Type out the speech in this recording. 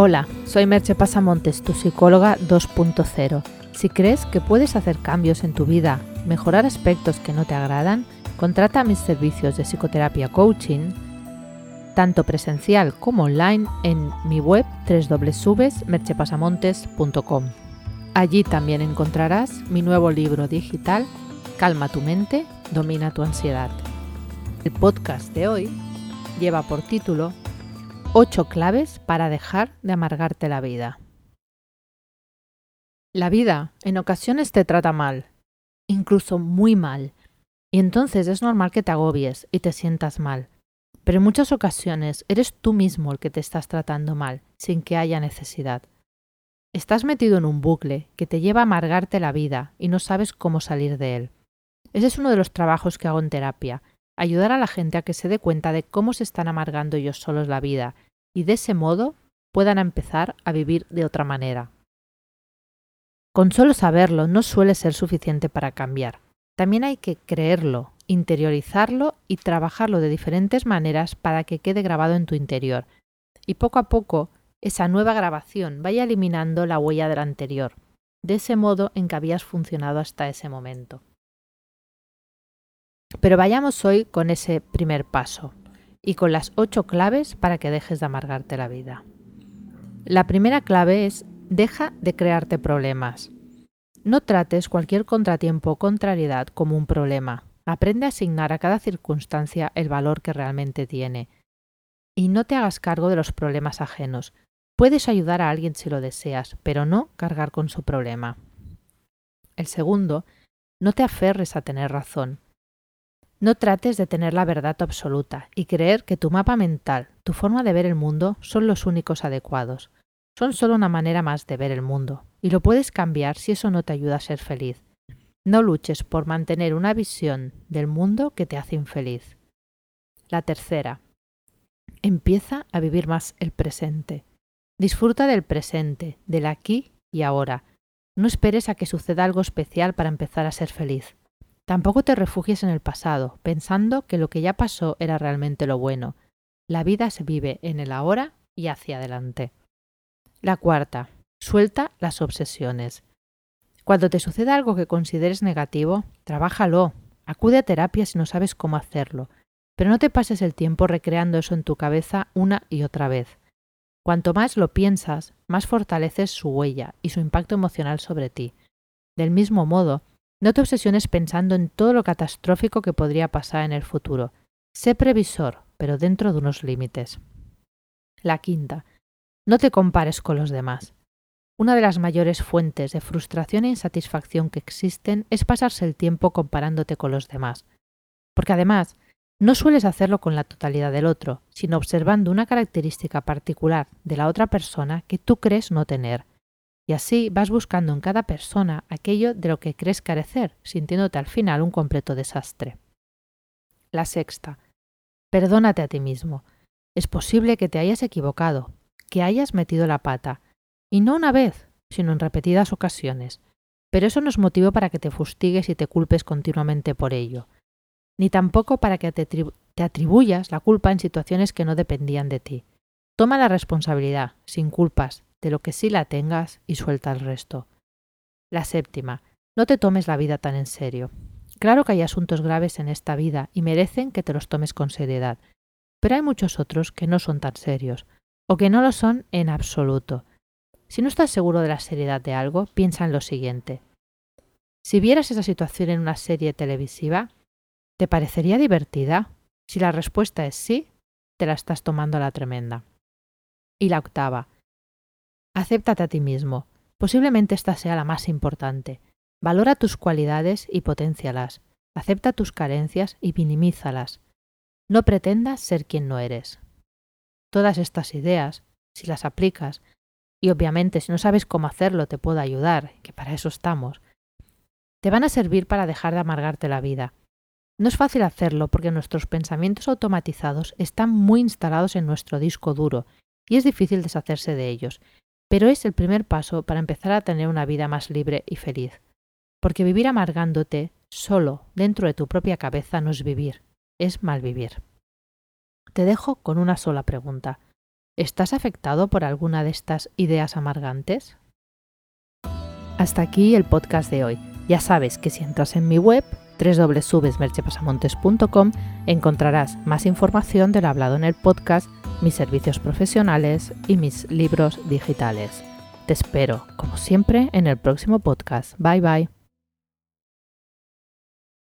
Hola, soy Merche Pasamontes, tu psicóloga 2.0. Si crees que puedes hacer cambios en tu vida, mejorar aspectos que no te agradan, contrata mis servicios de psicoterapia coaching, tanto presencial como online, en mi web www.merchepasamontes.com. Allí también encontrarás mi nuevo libro digital, Calma tu mente, domina tu ansiedad. El podcast de hoy lleva por título 8 claves para dejar de amargarte la vida. La vida en ocasiones te trata mal, incluso muy mal, y entonces es normal que te agobies y te sientas mal. Pero en muchas ocasiones eres tú mismo el que te estás tratando mal, sin que haya necesidad. Estás metido en un bucle que te lleva a amargarte la vida y no sabes cómo salir de él. Ese es uno de los trabajos que hago en terapia, ayudar a la gente a que se dé cuenta de cómo se están amargando ellos solos la vida y de ese modo puedan empezar a vivir de otra manera. Con solo saberlo no suele ser suficiente para cambiar. También hay que creerlo, interiorizarlo y trabajarlo de diferentes maneras para que quede grabado en tu interior. Y poco a poco esa nueva grabación vaya eliminando la huella de la anterior, de ese modo en que habías funcionado hasta ese momento. Pero vayamos hoy con ese primer paso y con las ocho claves para que dejes de amargarte la vida. La primera clave es deja de crearte problemas. No trates cualquier contratiempo o contrariedad como un problema. Aprende a asignar a cada circunstancia el valor que realmente tiene. Y no te hagas cargo de los problemas ajenos. Puedes ayudar a alguien si lo deseas, pero no cargar con su problema. El segundo, no te aferres a tener razón. No trates de tener la verdad absoluta y creer que tu mapa mental, tu forma de ver el mundo son los únicos adecuados. Son solo una manera más de ver el mundo, y lo puedes cambiar si eso no te ayuda a ser feliz. No luches por mantener una visión del mundo que te hace infeliz. La tercera. Empieza a vivir más el presente. Disfruta del presente, del aquí y ahora. No esperes a que suceda algo especial para empezar a ser feliz. Tampoco te refugies en el pasado, pensando que lo que ya pasó era realmente lo bueno. La vida se vive en el ahora y hacia adelante. La cuarta, suelta las obsesiones. Cuando te suceda algo que consideres negativo, trabájalo. Acude a terapia si no sabes cómo hacerlo, pero no te pases el tiempo recreando eso en tu cabeza una y otra vez. Cuanto más lo piensas, más fortaleces su huella y su impacto emocional sobre ti. Del mismo modo, no te obsesiones pensando en todo lo catastrófico que podría pasar en el futuro. Sé previsor, pero dentro de unos límites. La quinta. No te compares con los demás. Una de las mayores fuentes de frustración e insatisfacción que existen es pasarse el tiempo comparándote con los demás. Porque además, no sueles hacerlo con la totalidad del otro, sino observando una característica particular de la otra persona que tú crees no tener y así vas buscando en cada persona aquello de lo que crees carecer, sintiéndote al final un completo desastre. La sexta. Perdónate a ti mismo. Es posible que te hayas equivocado, que hayas metido la pata, y no una vez, sino en repetidas ocasiones. Pero eso no es motivo para que te fustigues y te culpes continuamente por ello, ni tampoco para que te, te atribuyas la culpa en situaciones que no dependían de ti. Toma la responsabilidad, sin culpas, de lo que sí la tengas y suelta el resto. La séptima, no te tomes la vida tan en serio. Claro que hay asuntos graves en esta vida y merecen que te los tomes con seriedad, pero hay muchos otros que no son tan serios, o que no lo son en absoluto. Si no estás seguro de la seriedad de algo, piensa en lo siguiente. Si vieras esa situación en una serie televisiva, ¿te parecería divertida? Si la respuesta es sí, te la estás tomando a la tremenda. Y la octava, Acéptate a ti mismo. Posiblemente esta sea la más importante. Valora tus cualidades y potencialas. Acepta tus carencias y minimízalas. No pretendas ser quien no eres. Todas estas ideas, si las aplicas, y obviamente si no sabes cómo hacerlo te puedo ayudar, que para eso estamos, te van a servir para dejar de amargarte la vida. No es fácil hacerlo porque nuestros pensamientos automatizados están muy instalados en nuestro disco duro y es difícil deshacerse de ellos, pero es el primer paso para empezar a tener una vida más libre y feliz. Porque vivir amargándote solo dentro de tu propia cabeza no es vivir, es malvivir. Te dejo con una sola pregunta. ¿Estás afectado por alguna de estas ideas amargantes? Hasta aquí el podcast de hoy. Ya sabes que si entras en mi web www.merchepasamontes.com encontrarás más información del hablado en el podcast, mis servicios profesionales y mis libros digitales. Te espero, como siempre, en el próximo podcast. Bye bye.